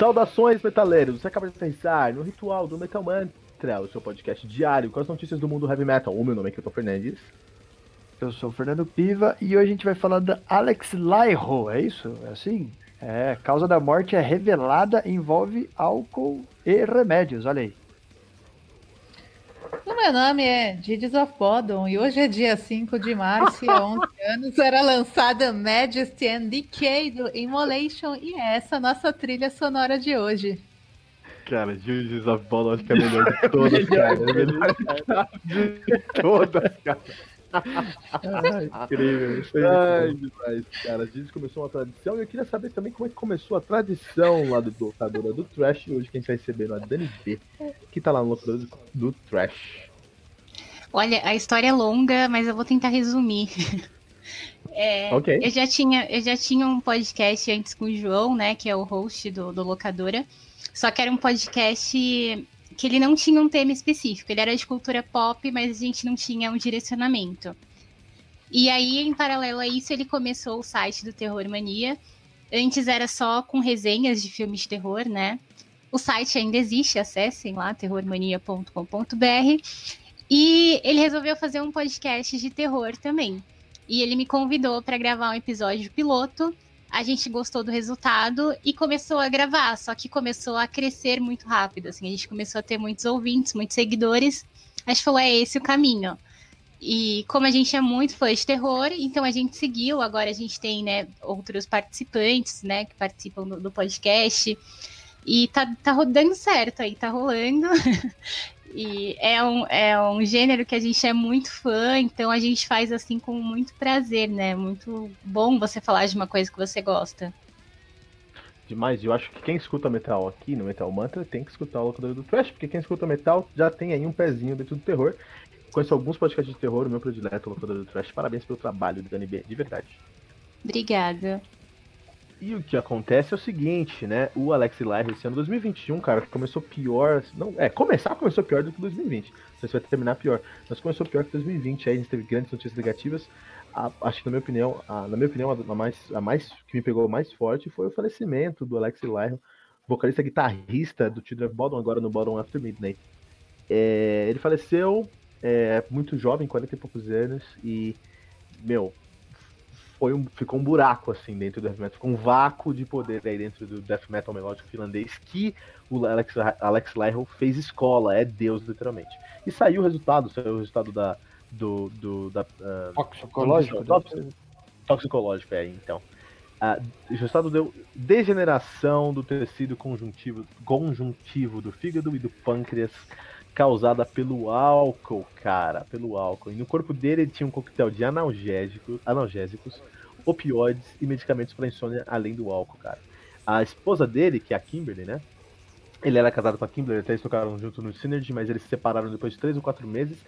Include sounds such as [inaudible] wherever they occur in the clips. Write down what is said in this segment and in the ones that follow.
Saudações, metaleiros! Você acaba de pensar no Ritual do Metal Mantra, o seu podcast diário com as notícias do mundo heavy metal. O meu nome é Kilton Fernandes. Eu sou o Fernando Piva e hoje a gente vai falar da Alex Lyro, é isso? É assim? É, causa da morte é revelada, envolve álcool e remédios, olha aí. Meu nome é Didis of Bodom e hoje é dia 5 de março e há 11 [laughs] anos era lançada Majesty and Decay do Immolation e é essa a nossa trilha sonora de hoje. Cara, Didis of Bodom acho que é [laughs] a melhor de todas, cara. É a melhor de todas, cara. Ah, incrível. Isso aí, Ai, demais, cara. A gente começou uma tradição e eu queria saber também como é que começou a tradição lá do locadora do Trash. Hoje quem está recebendo é a Dani B, que tá lá no locador do, do Trash. Olha, a história é longa, mas eu vou tentar resumir. [laughs] É, Ok. eu, já tinha, eu já tinha um podcast antes com o João, né? Que é o host do, do Locadora. Só que era um podcast que ele não tinha um tema específico. Ele era de cultura pop, mas a gente não tinha um direcionamento. E aí, em paralelo a isso, ele começou o site do Terror Mania. Antes era só com resenhas de filmes de terror, né? O site ainda existe, acessem lá, terrormania.com.br. E ele resolveu fazer um podcast de terror também. E ele me convidou para gravar um episódio piloto. A gente gostou do resultado e começou a gravar, só que começou a crescer muito rápido. Assim, a gente começou a ter muitos ouvintes, muitos seguidores. A gente falou: é esse o caminho. E como a gente é muito fã de terror, então a gente seguiu. Agora a gente tem né, outros participantes né, que participam do, do podcast. E tá, tá certo aí, tá rolando. [laughs] E é um, é um gênero que a gente é muito fã, então a gente faz assim com muito prazer, né? Muito bom você falar de uma coisa que você gosta. Demais, eu acho que quem escuta metal aqui no Metal Mantra tem que escutar o locador do Trash, porque quem escuta metal já tem aí um pezinho dentro do terror. Conheço alguns podcasts de terror, o meu predileto, o locador do Trash. Parabéns pelo trabalho, Dani B, de verdade. Obrigada. E o que acontece é o seguinte, né? O Alex Lyre esse ano 2021, cara, que começou pior. Não, é, começar começou pior do que 2020. Não sei se vai terminar pior. Mas começou pior que 2020. Aí a gente teve grandes notícias negativas. A- acho que na minha opinião, a, na minha opinião, a, mais, a mais que me pegou mais forte foi o falecimento do Alex Lyre, vocalista guitarrista do Children of Bodom, agora no Bodom After Midnight. É, ele faleceu é, muito jovem, 40 e poucos anos, e, meu, foi um, ficou um buraco assim dentro do heavy metal, ficou um vácuo de poder aí dentro do death metal melódico finlandês que o Alex, Alex Lyro fez escola, é Deus literalmente. E saiu o resultado, saiu o resultado da do, do da ah, Toxicológico? Toxicológico, é, então. Ah, o resultado deu degeneração do tecido conjuntivo, conjuntivo do fígado e do pâncreas causada pelo álcool, cara, pelo álcool. E no corpo dele ele tinha um coquetel de analgésicos, analgésicos opioides e medicamentos para insônia, além do álcool, cara. A esposa dele, que é a Kimberly, né? Ele era casado com a Kimberly, até eles tocaram junto no Synergy, mas eles se separaram depois de três ou quatro meses.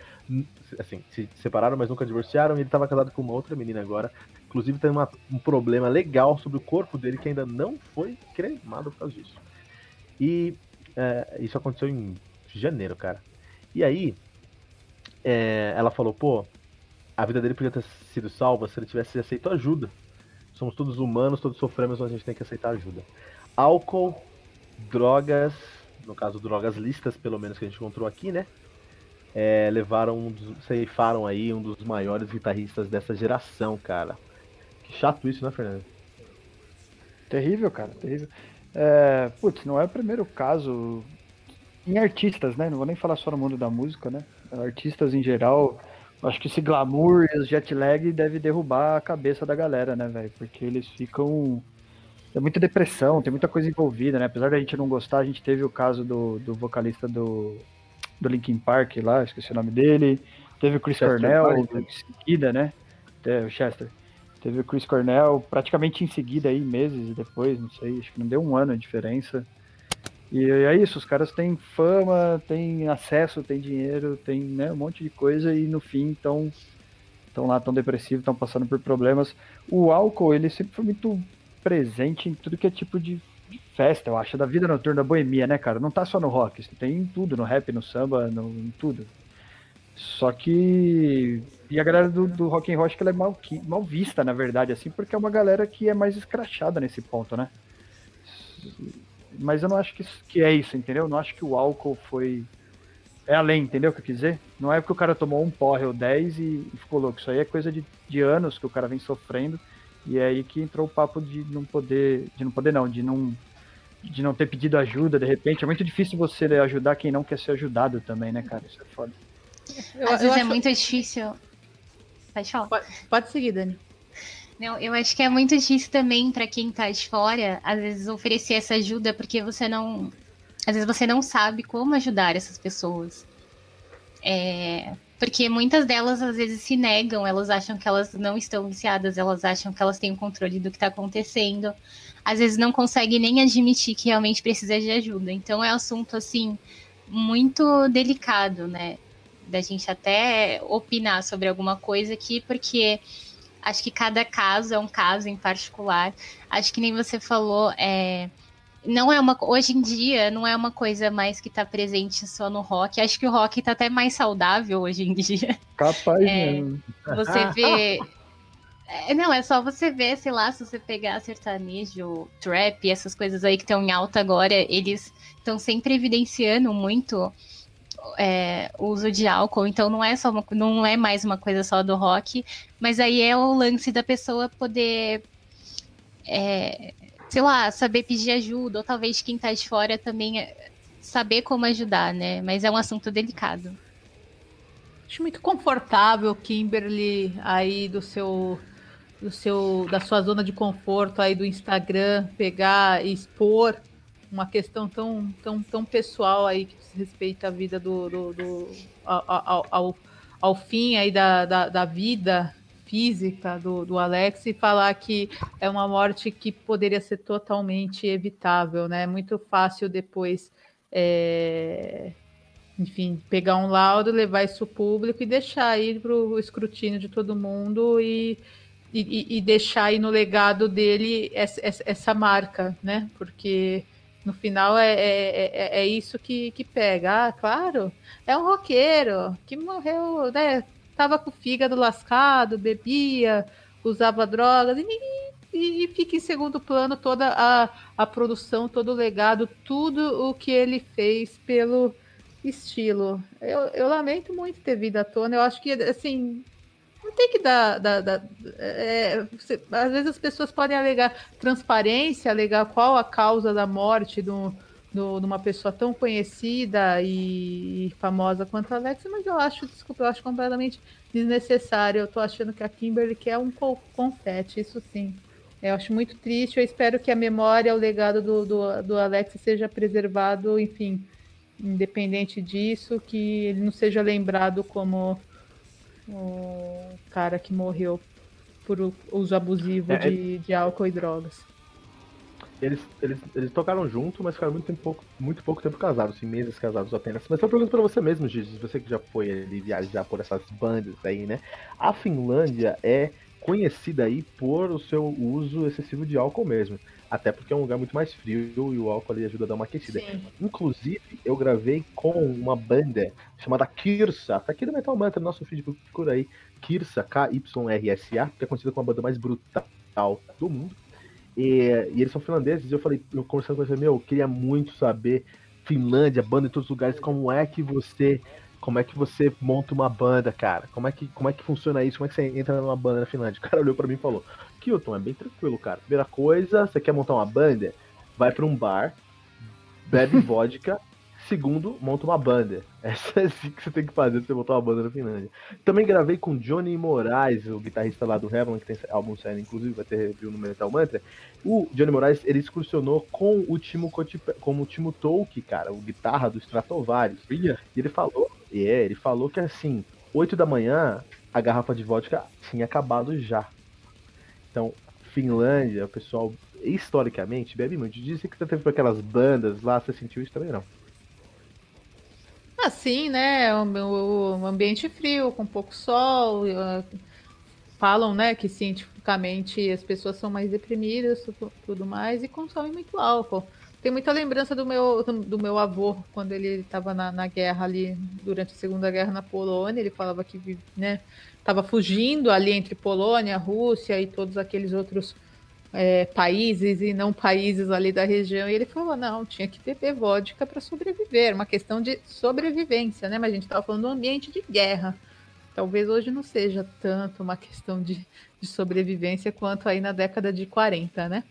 Assim, se separaram, mas nunca divorciaram. E ele estava casado com uma outra menina agora. Inclusive tem uma- um problema legal sobre o corpo dele que ainda não foi cremado por causa disso. E é, isso aconteceu em janeiro, cara. E aí, é, ela falou, pô, a vida dele podia ter sido salva se ele tivesse aceito ajuda. Somos todos humanos, todos sofremos, mas a gente tem que aceitar ajuda. Álcool, drogas, no caso drogas listas, pelo menos que a gente encontrou aqui, né? É, levaram um dos, ceifaram aí um dos maiores guitarristas dessa geração, cara. Que chato isso, né, Fernando? Terrível, cara, terrível. É, putz, não é o primeiro caso em artistas, né? Não vou nem falar só no mundo da música, né? Artistas em geral, acho que esse glamour e os jet lag deve derrubar a cabeça da galera, né, velho? Porque eles ficam. É muita depressão, tem muita coisa envolvida, né? Apesar da gente não gostar, a gente teve o caso do, do vocalista do, do Linkin Park lá, esqueci o nome dele. Teve o Chris Chester Cornell em seguida, né? É, o Chester. Teve o Chris Cornell praticamente em seguida aí, meses depois, não sei, acho que não deu um ano a diferença. E é isso, os caras têm fama, têm acesso, têm dinheiro, têm né, um monte de coisa e no fim estão estão lá, tão depressivos, estão passando por problemas. O álcool, ele sempre foi muito presente em tudo que é tipo de, de festa, eu acho, da vida noturna, da boemia, né, cara? Não tá só no rock, tem em tudo, no rap, no samba, no, em tudo. Só que. E a galera do, do rock and roll acho que ela é mal, mal vista, na verdade, assim, porque é uma galera que é mais escrachada nesse ponto, né? Mas eu não acho que, isso, que é isso, entendeu? Eu não acho que o álcool foi. É além, entendeu o que eu quis dizer? Não é porque o cara tomou um porre ou 10 e, e ficou louco. Isso aí é coisa de, de anos que o cara vem sofrendo. E é aí que entrou o papo de não poder. De não poder não, de não. De não ter pedido ajuda, de repente. É muito difícil você ajudar quem não quer ser ajudado também, né, cara? Isso é foda. Eu, Às vezes é acho... é muito difícil. Pode falar. Pode, pode seguir, Dani. Não, eu acho que é muito difícil também para quem tá de fora, às vezes, oferecer essa ajuda, porque você não. Às vezes você não sabe como ajudar essas pessoas. É, porque muitas delas às vezes se negam, elas acham que elas não estão viciadas, elas acham que elas têm o controle do que está acontecendo. Às vezes não conseguem nem admitir que realmente precisa de ajuda. Então é um assunto assim muito delicado, né? Da gente até opinar sobre alguma coisa aqui, porque Acho que cada caso é um caso em particular. Acho que nem você falou, é, não é uma hoje em dia não é uma coisa mais que está presente só no rock. Acho que o rock está até mais saudável hoje em [laughs] dia. Capaz é, mesmo. Você [laughs] vê é, não, é só você ver, sei lá, se você pegar sertanejo, trap, essas coisas aí que estão em alta agora, eles estão sempre evidenciando muito é, uso de álcool, então não é só uma, não é mais uma coisa só do rock, mas aí é o lance da pessoa poder é, sei lá, saber pedir ajuda, ou talvez quem tá de fora também é, saber como ajudar, né? Mas é um assunto delicado. Acho muito confortável, Kimberly, aí do seu do seu da sua zona de conforto aí do Instagram, pegar e expor uma questão tão, tão, tão pessoal aí que diz respeito à vida do, do, do ao, ao, ao, fim aí da, da, da vida física do, do Alex e falar que é uma morte que poderia ser totalmente evitável, né? Muito fácil depois, é, enfim, pegar um laudo, levar isso público e deixar aí para o escrutínio de todo mundo e, e, e, deixar aí no legado dele essa, essa marca, né? Porque no final é, é, é, é, isso que, que pega. Ah, claro, é um roqueiro que morreu, né? Tava com o fígado lascado, bebia, usava drogas e, e, e fica em segundo plano toda a, a produção, todo o legado, tudo o que ele fez pelo estilo. Eu, eu lamento muito ter vindo à tona. Eu acho que, assim, não tem que dar. dar, dar é, você, às vezes as pessoas podem alegar transparência, alegar qual a causa da morte do, do, de uma pessoa tão conhecida e, e, famosa quanto a Alexa, mas eu acho, desculpa, eu acho completamente desnecessário. Eu tô achando que a Kimberly quer um confete, isso sim. Eu acho muito triste, eu espero que a memória, o legado do, do, do Alex seja preservado, enfim, independente disso, que ele não seja lembrado como o cara que morreu por uso abusivo é, de, de álcool e drogas. Eles, eles, eles tocaram junto, mas ficaram muito, tempo, pouco, muito pouco tempo casados, assim, meses casados apenas. Mas eu pergunto pra você mesmo, Gigi, você que já foi ali viajar por essas bandas aí, né? A Finlândia é conhecida aí por o seu uso excessivo de álcool mesmo. Até porque é um lugar muito mais frio e o álcool ali ajuda a dar uma aquecida. Sim. Inclusive, eu gravei com uma banda chamada Kirsa, tá aqui no Metal Mantra, nosso feed, procura aí. Kirsa, K-Y-R-S-A, que é conhecida como a banda mais brutal do mundo. E, e eles são finlandeses, e eu falei, eu conversando com eles, meu, eu queria muito saber, Finlândia, banda em todos os lugares, como é que você como é que você monta uma banda, cara? Como é que, como é que funciona isso? Como é que você entra numa banda na Finlândia? O cara olhou para mim e falou: Kilton, é bem tranquilo, cara. Primeira coisa, você quer montar uma banda? Vai para um bar, bebe [laughs] vodka. Segundo, monta uma banda. Essa é assim que você tem que fazer pra você montar uma banda na Finlândia. Também gravei com Johnny Moraes, o guitarrista lá do Heaven, que tem álbum saindo, inclusive vai ter review no Metal Mantra. O Johnny Moraes, ele excursionou com o Timo, com o Timo Tolk, cara, o guitarra do Stratovarius. E ele falou, é, ele falou que assim, 8 da manhã, a garrafa de vodka tinha acabado já. Então, Finlândia, o pessoal historicamente bebe muito. Disse que você teve aquelas bandas lá, você sentiu isso também não? Assim, né? Um, ambiente frio, com pouco sol. Uh, falam, né, que cientificamente as pessoas são mais deprimidas, tudo mais, e consomem muito álcool. Tem muita lembrança do meu, do meu avô, quando ele estava na, na, guerra ali, durante a Segunda Guerra na Polônia. Ele falava que né, estava fugindo ali entre Polônia, Rússia e todos aqueles outros é, países e não países ali da região. E ele falou: não, tinha que beber vodka para sobreviver, uma questão de sobrevivência, né? Mas a gente estava falando de um ambiente de guerra. Talvez hoje não seja tanto uma questão de, de sobrevivência quanto aí na década de 40, né?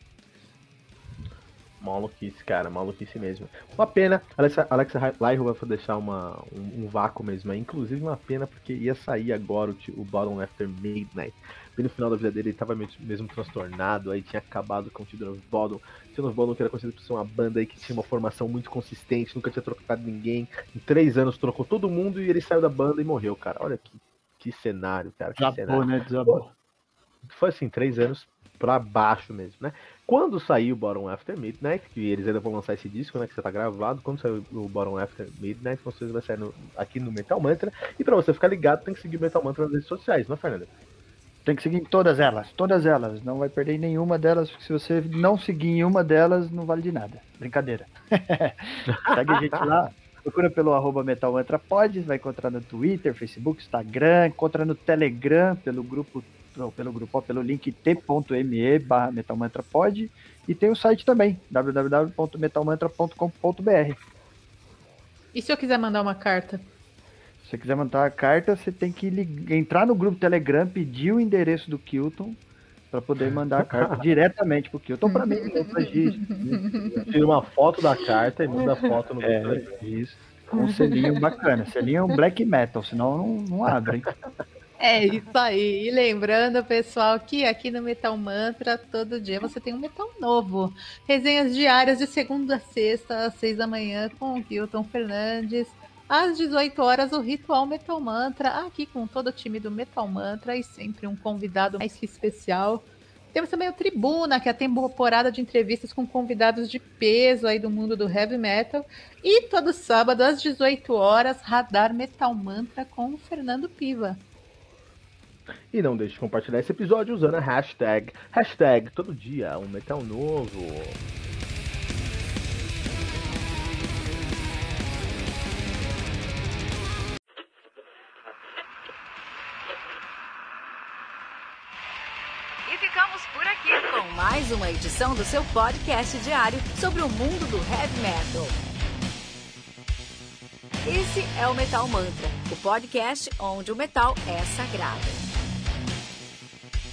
Maluquice, cara, maluquice mesmo. Uma pena, Alexa, Alexa Lyro vai deixar uma, um, um, vácuo mesmo. Inclusive uma pena porque ia sair agora o, o Bottom After Midnight. Bem no final da vida dele ele tava mesmo, mesmo transtornado, aí tinha acabado com o Children of Bodom. Children of Bodom que era conhecido por ser uma banda aí que tinha uma formação muito consistente, nunca tinha trocado ninguém. Em três anos trocou todo mundo e ele saiu da banda e morreu, cara. Olha que, que cenário, cara. Que Desabou, cenário. né? Desabou. Foi assim, três anos pra baixo mesmo, né? Quando sair o Bottom After Midnight, que eles ainda vão lançar esse disco, né? Que você tá gravado, quando sair o Bottom After Midnight, vocês vai sair no, aqui no Metal Mantra. E pra você ficar ligado, tem que seguir o Metal Mantra nas redes sociais, não é, Fernanda? Tem que seguir todas elas, todas elas. Não vai perder nenhuma delas, porque se você não seguir em uma delas, não vale de nada. Brincadeira. [laughs] Segue a gente lá. Procura pelo arroba Metal Mantra Pod, vai encontrar no Twitter, Facebook, Instagram, encontra no Telegram, pelo grupo ou pelo grupo, pelo link t.me barra metalmantrapod e tem o site também, www.metalmantra.com.br. E se eu quiser mandar uma carta? Se você quiser mandar a carta, você tem que entrar no grupo Telegram, pedir o endereço do Kilton para poder mandar a carta [laughs] diretamente pro Kilton para mim, [laughs] não pra Tira uma foto da carta e manda a foto no é, grupo. Isso. Com um selinho bacana. Selinho é um black metal, senão não, não abre, hein? [laughs] É isso aí. E lembrando, pessoal, que aqui no Metal Mantra, todo dia você tem um metal novo. Resenhas diárias de segunda a sexta, às seis da manhã, com o Hilton Fernandes. Às 18 horas, o Ritual Metal Mantra, aqui com todo o time do Metal Mantra e sempre um convidado mais que especial. Temos também o Tribuna, que é a temporada de entrevistas com convidados de peso aí do mundo do heavy metal. E todo sábado, às 18 horas, Radar Metal Mantra com o Fernando Piva. E não deixe de compartilhar esse episódio usando a hashtag, hashtag todo dia um metal novo. E ficamos por aqui com mais uma edição do seu podcast diário sobre o mundo do heavy metal. Esse é o Metal Mantra, o podcast onde o metal é sagrado.